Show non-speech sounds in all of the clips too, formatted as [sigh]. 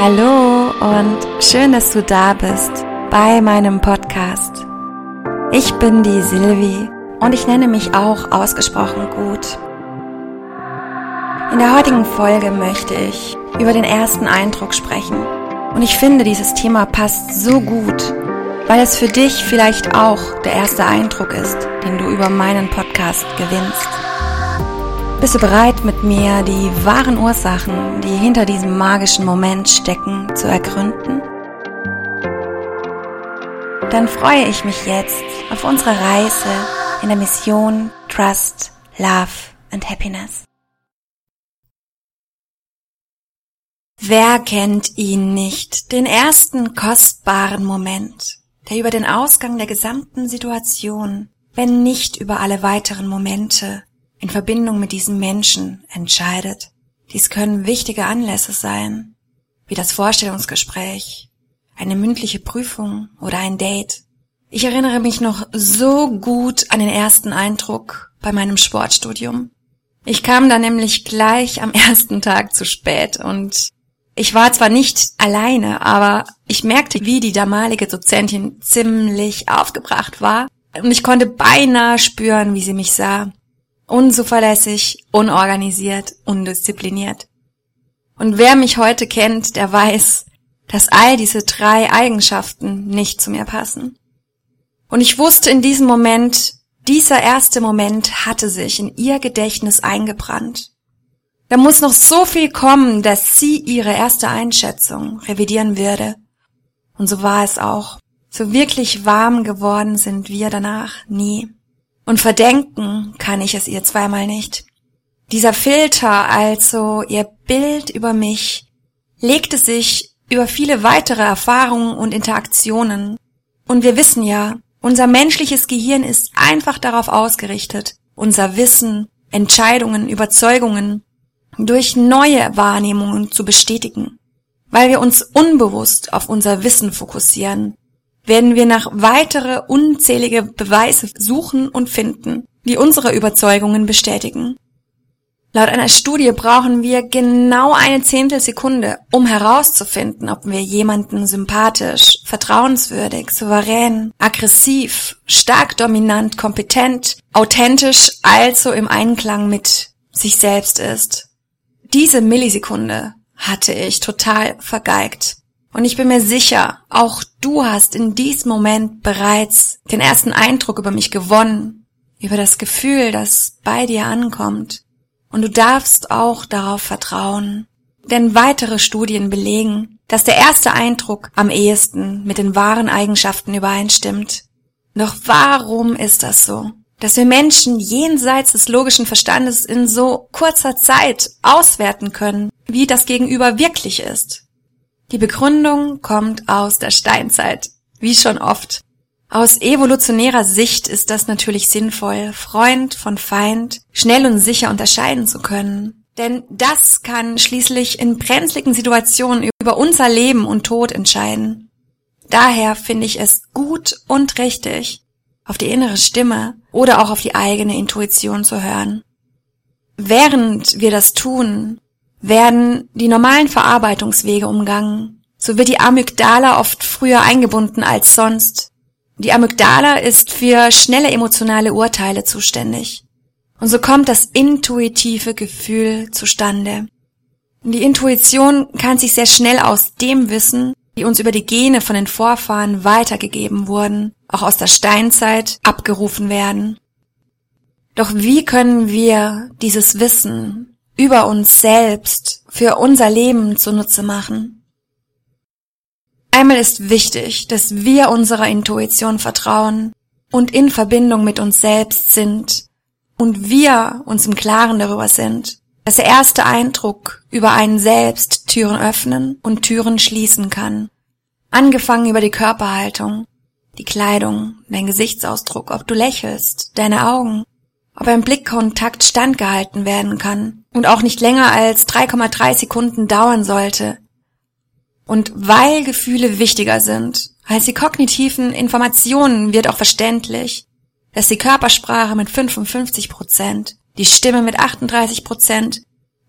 Hallo und schön, dass du da bist bei meinem Podcast. Ich bin die Silvi und ich nenne mich auch ausgesprochen gut. In der heutigen Folge möchte ich über den ersten Eindruck sprechen. Und ich finde, dieses Thema passt so gut, weil es für dich vielleicht auch der erste Eindruck ist, den du über meinen Podcast gewinnst. Bist du bereit, mit mir die wahren Ursachen, die hinter diesem magischen Moment stecken, zu ergründen? Dann freue ich mich jetzt auf unsere Reise in der Mission Trust, Love and Happiness. Wer kennt ihn nicht, den ersten kostbaren Moment, der über den Ausgang der gesamten Situation, wenn nicht über alle weiteren Momente, in Verbindung mit diesem Menschen entscheidet. Dies können wichtige Anlässe sein, wie das Vorstellungsgespräch, eine mündliche Prüfung oder ein Date. Ich erinnere mich noch so gut an den ersten Eindruck bei meinem Sportstudium. Ich kam da nämlich gleich am [laughs] ersten Tag zu spät und ich war zwar nicht alleine, aber ich merkte, wie die damalige Dozentin ziemlich aufgebracht war und ich konnte beinahe spüren, wie sie mich sah unzuverlässig, unorganisiert, undiszipliniert. Und wer mich heute kennt, der weiß, dass all diese drei Eigenschaften nicht zu mir passen. Und ich wusste in diesem Moment, dieser erste Moment hatte sich in ihr Gedächtnis eingebrannt. Da muss noch so viel kommen, dass sie ihre erste Einschätzung revidieren würde. Und so war es auch. So wirklich warm geworden sind wir danach nie. Und verdenken kann ich es ihr zweimal nicht. Dieser Filter, also ihr Bild über mich, legte sich über viele weitere Erfahrungen und Interaktionen. Und wir wissen ja, unser menschliches Gehirn ist einfach darauf ausgerichtet, unser Wissen, Entscheidungen, Überzeugungen durch neue Wahrnehmungen zu bestätigen. Weil wir uns unbewusst auf unser Wissen fokussieren, werden wir nach weitere unzählige Beweise suchen und finden, die unsere Überzeugungen bestätigen. Laut einer Studie brauchen wir genau eine Zehntelsekunde, um herauszufinden, ob wir jemanden sympathisch, vertrauenswürdig, souverän, aggressiv, stark dominant, kompetent, authentisch, also im Einklang mit sich selbst ist. Diese Millisekunde hatte ich total vergeigt. Und ich bin mir sicher, auch du hast in diesem Moment bereits den ersten Eindruck über mich gewonnen, über das Gefühl, das bei dir ankommt. Und du darfst auch darauf vertrauen. Denn weitere Studien belegen, dass der erste Eindruck am ehesten mit den wahren Eigenschaften übereinstimmt. Doch warum ist das so? Dass wir Menschen jenseits des logischen Verstandes in so kurzer Zeit auswerten können, wie das Gegenüber wirklich ist. Die Begründung kommt aus der Steinzeit, wie schon oft. Aus evolutionärer Sicht ist das natürlich sinnvoll, Freund von Feind schnell und sicher unterscheiden zu können. Denn das kann schließlich in brenzligen Situationen über unser Leben und Tod entscheiden. Daher finde ich es gut und richtig, auf die innere Stimme oder auch auf die eigene Intuition zu hören. Während wir das tun, werden die normalen Verarbeitungswege umgangen. So wird die Amygdala oft früher eingebunden als sonst. Die Amygdala ist für schnelle emotionale Urteile zuständig. Und so kommt das intuitive Gefühl zustande. Die Intuition kann sich sehr schnell aus dem Wissen, die uns über die Gene von den Vorfahren weitergegeben wurden, auch aus der Steinzeit abgerufen werden. Doch wie können wir dieses Wissen über uns selbst für unser Leben zunutze machen. Einmal ist wichtig, dass wir unserer Intuition vertrauen und in Verbindung mit uns selbst sind und wir uns im Klaren darüber sind, dass der erste Eindruck über einen selbst Türen öffnen und Türen schließen kann. Angefangen über die Körperhaltung, die Kleidung, dein Gesichtsausdruck, ob du lächelst, deine Augen, ob ein Blickkontakt standgehalten werden kann und auch nicht länger als 3,3 Sekunden dauern sollte. Und weil Gefühle wichtiger sind als die kognitiven Informationen, wird auch verständlich, dass die Körpersprache mit 55 Prozent, die Stimme mit 38 Prozent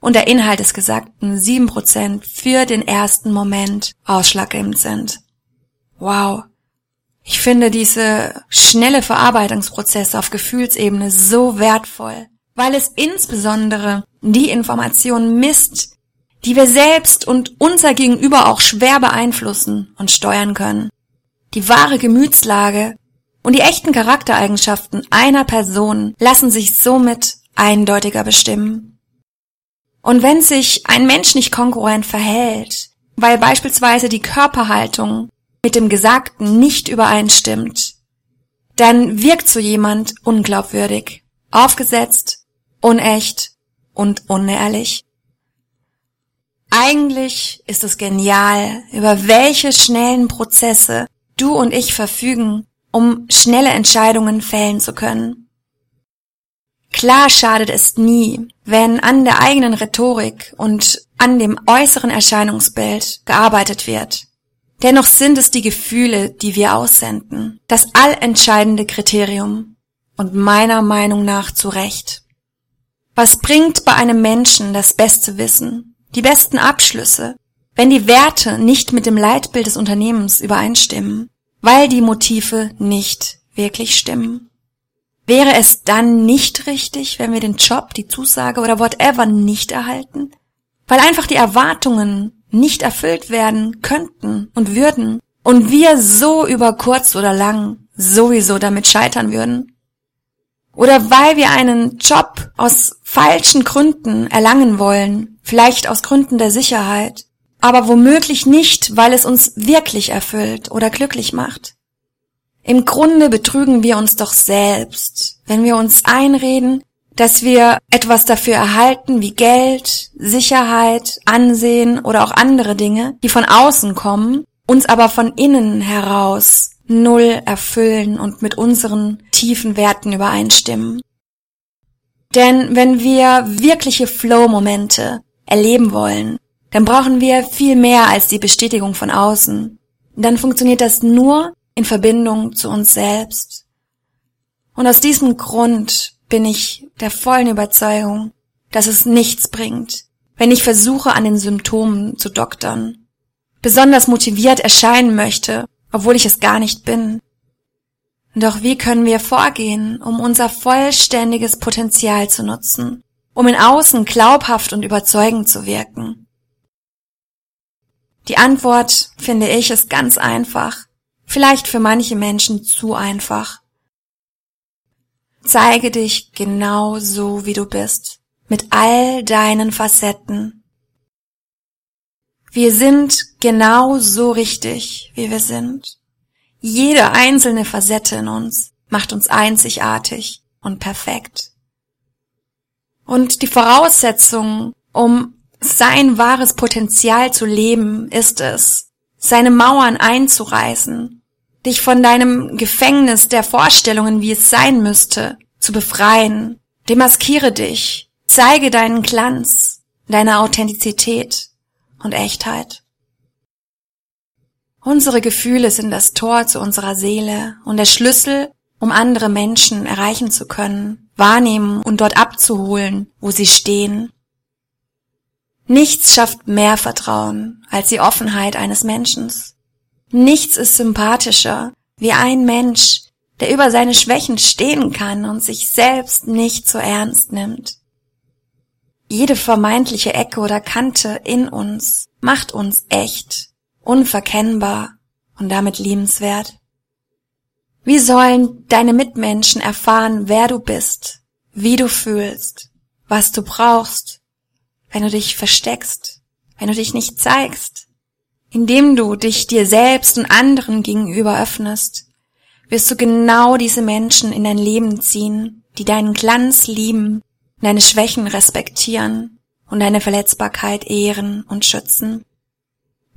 und der Inhalt des Gesagten sieben Prozent für den ersten Moment ausschlaggebend sind. Wow. Ich finde diese schnelle Verarbeitungsprozesse auf Gefühlsebene so wertvoll, weil es insbesondere die Information misst, die wir selbst und unser Gegenüber auch schwer beeinflussen und steuern können. Die wahre Gemütslage und die echten Charaktereigenschaften einer Person lassen sich somit eindeutiger bestimmen. Und wenn sich ein Mensch nicht konkurrent verhält, weil beispielsweise die Körperhaltung mit dem Gesagten nicht übereinstimmt, dann wirkt so jemand unglaubwürdig, aufgesetzt, unecht und unehrlich. Eigentlich ist es genial, über welche schnellen Prozesse du und ich verfügen, um schnelle Entscheidungen fällen zu können. Klar schadet es nie, wenn an der eigenen Rhetorik und an dem äußeren Erscheinungsbild gearbeitet wird. Dennoch sind es die Gefühle, die wir aussenden, das allentscheidende Kriterium und meiner Meinung nach zu Recht. Was bringt bei einem Menschen das beste Wissen, die besten Abschlüsse, wenn die Werte nicht mit dem Leitbild des Unternehmens übereinstimmen, weil die Motive nicht wirklich stimmen? Wäre es dann nicht richtig, wenn wir den Job, die Zusage oder whatever nicht erhalten? Weil einfach die Erwartungen nicht erfüllt werden könnten und würden und wir so über kurz oder lang sowieso damit scheitern würden? Oder weil wir einen Job aus falschen Gründen erlangen wollen, vielleicht aus Gründen der Sicherheit, aber womöglich nicht, weil es uns wirklich erfüllt oder glücklich macht. Im Grunde betrügen wir uns doch selbst, wenn wir uns einreden, dass wir etwas dafür erhalten wie Geld, Sicherheit, Ansehen oder auch andere Dinge, die von außen kommen, uns aber von innen heraus null erfüllen und mit unseren tiefen Werten übereinstimmen. Denn wenn wir wirkliche Flow-Momente erleben wollen, dann brauchen wir viel mehr als die Bestätigung von außen. Dann funktioniert das nur in Verbindung zu uns selbst. Und aus diesem Grund bin ich der vollen Überzeugung, dass es nichts bringt, wenn ich versuche, an den Symptomen zu doktern, besonders motiviert erscheinen möchte, obwohl ich es gar nicht bin. Doch wie können wir vorgehen, um unser vollständiges Potenzial zu nutzen, um in Außen glaubhaft und überzeugend zu wirken? Die Antwort, finde ich, ist ganz einfach, vielleicht für manche Menschen zu einfach. Zeige dich genau so, wie du bist, mit all deinen Facetten. Wir sind genau so richtig, wie wir sind. Jede einzelne Facette in uns macht uns einzigartig und perfekt. Und die Voraussetzung, um sein wahres Potenzial zu leben, ist es, seine Mauern einzureißen, dich von deinem Gefängnis der Vorstellungen, wie es sein müsste, zu befreien. Demaskiere dich, zeige deinen Glanz, deine Authentizität und Echtheit. Unsere Gefühle sind das Tor zu unserer Seele und der Schlüssel, um andere Menschen erreichen zu können, wahrnehmen und dort abzuholen, wo sie stehen. Nichts schafft mehr Vertrauen als die Offenheit eines Menschen. Nichts ist sympathischer wie ein Mensch, der über seine Schwächen stehen kann und sich selbst nicht so ernst nimmt. Jede vermeintliche Ecke oder Kante in uns macht uns echt, unverkennbar und damit liebenswert. Wie sollen deine Mitmenschen erfahren, wer du bist, wie du fühlst, was du brauchst, wenn du dich versteckst, wenn du dich nicht zeigst? Indem du dich dir selbst und anderen gegenüber öffnest, wirst du genau diese Menschen in dein Leben ziehen, die deinen Glanz lieben deine Schwächen respektieren und deine Verletzbarkeit ehren und schützen.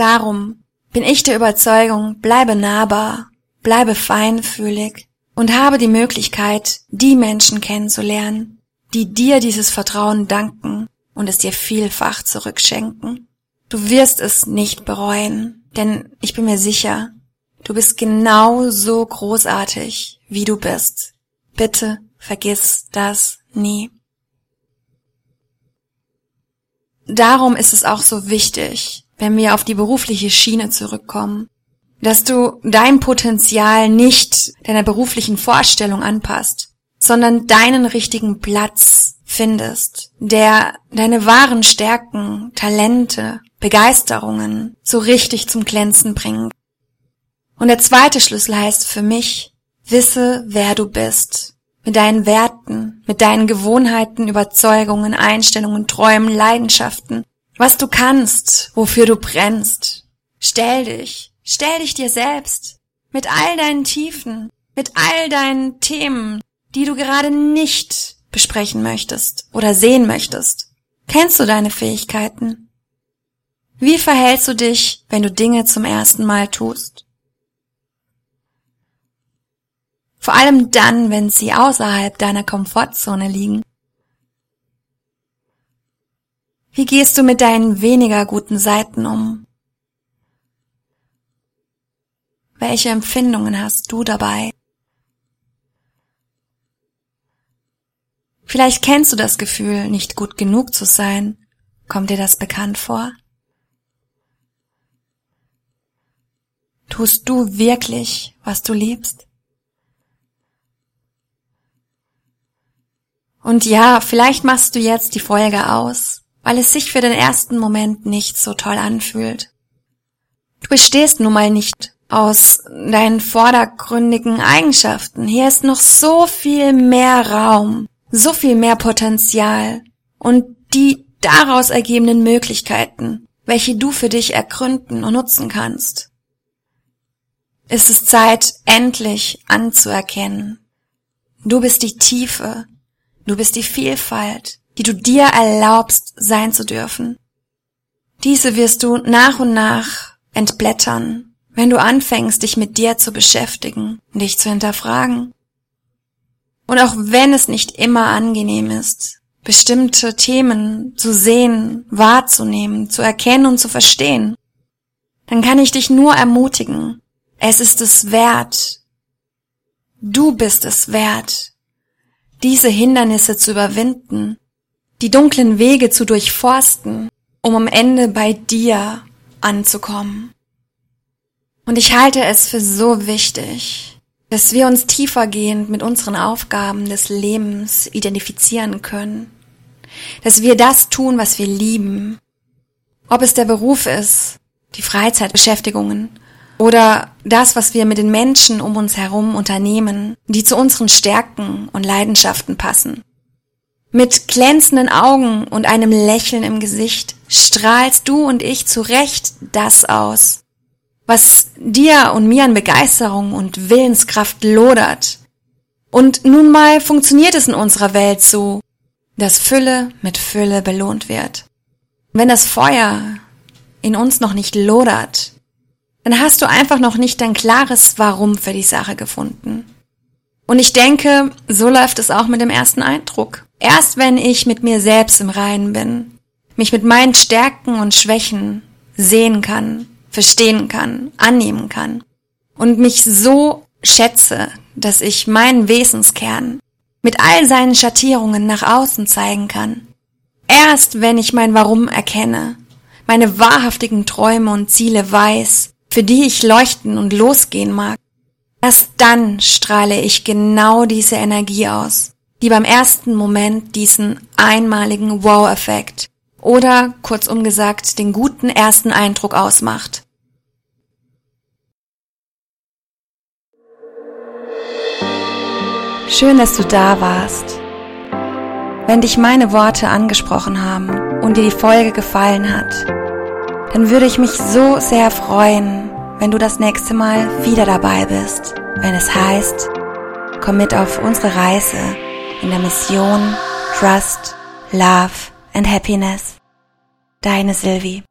Darum bin ich der Überzeugung, bleibe nahbar, bleibe feinfühlig und habe die Möglichkeit, die Menschen kennenzulernen, die dir dieses Vertrauen danken und es dir vielfach zurückschenken. Du wirst es nicht bereuen, denn ich bin mir sicher, du bist genau so großartig, wie du bist. Bitte vergiss das nie. darum ist es auch so wichtig, wenn wir auf die berufliche Schiene zurückkommen, dass du dein Potenzial nicht deiner beruflichen Vorstellung anpasst, sondern deinen richtigen Platz findest, der deine wahren Stärken, Talente, Begeisterungen so richtig zum Glänzen bringt. Und der zweite Schlüssel heißt für mich, wisse, wer du bist. Mit deinen Werten, mit deinen Gewohnheiten, Überzeugungen, Einstellungen, Träumen, Leidenschaften. Was du kannst, wofür du brennst. Stell dich, stell dich dir selbst. Mit all deinen Tiefen, mit all deinen Themen, die du gerade nicht besprechen möchtest oder sehen möchtest. Kennst du deine Fähigkeiten? Wie verhältst du dich, wenn du Dinge zum ersten Mal tust? Vor allem dann, wenn sie außerhalb deiner Komfortzone liegen. Wie gehst du mit deinen weniger guten Seiten um? Welche Empfindungen hast du dabei? Vielleicht kennst du das Gefühl, nicht gut genug zu sein. Kommt dir das bekannt vor? Tust du wirklich, was du liebst? Und ja, vielleicht machst du jetzt die Folge aus, weil es sich für den ersten Moment nicht so toll anfühlt. Du bestehst nun mal nicht aus deinen vordergründigen Eigenschaften. Hier ist noch so viel mehr Raum, so viel mehr Potenzial und die daraus ergebenden Möglichkeiten, welche du für dich ergründen und nutzen kannst. Es ist Zeit, endlich anzuerkennen. Du bist die Tiefe, du bist die Vielfalt, die du dir erlaubst sein zu dürfen. Diese wirst du nach und nach entblättern, wenn du anfängst, dich mit dir zu beschäftigen, dich zu hinterfragen und auch wenn es nicht immer angenehm ist, bestimmte Themen zu sehen, wahrzunehmen, zu erkennen und zu verstehen, dann kann ich dich nur ermutigen. Es ist es wert. Du bist es wert, diese Hindernisse zu überwinden, die dunklen Wege zu durchforsten, um am Ende bei dir anzukommen. Und ich halte es für so wichtig, dass wir uns tiefergehend mit unseren Aufgaben des Lebens identifizieren können, dass wir das tun, was wir lieben, ob es der Beruf ist, die Freizeitbeschäftigungen oder das, was wir mit den Menschen um uns herum unternehmen, die zu unseren Stärken und Leidenschaften passen. Mit glänzenden Augen und einem Lächeln im Gesicht strahlst du und ich zu Recht das aus, was dir und mir an Begeisterung und Willenskraft lodert. Und nun mal funktioniert es in unserer Welt so, dass Fülle mit Fülle belohnt wird. Wenn das Feuer in uns noch nicht lodert, dann hast du einfach noch nicht dein klares Warum für die Sache gefunden. Und ich denke, so läuft es auch mit dem ersten Eindruck. Erst wenn ich mit mir selbst im Reinen bin, mich mit meinen Stärken und Schwächen sehen kann, verstehen kann, annehmen kann und mich so schätze, dass ich meinen Wesenskern mit all seinen Schattierungen nach außen zeigen kann. Erst wenn ich mein Warum erkenne, meine wahrhaftigen Träume und Ziele weiß, für die ich leuchten und losgehen mag, erst dann strahle ich genau diese Energie aus, die beim ersten Moment diesen einmaligen Wow-Effekt oder kurzum gesagt den guten ersten Eindruck ausmacht. Schön, dass du da warst. Wenn dich meine Worte angesprochen haben und dir die Folge gefallen hat, dann würde ich mich so sehr freuen, wenn du das nächste Mal wieder dabei bist, wenn es heißt, komm mit auf unsere Reise in der Mission Trust, Love and Happiness. Deine Sylvie.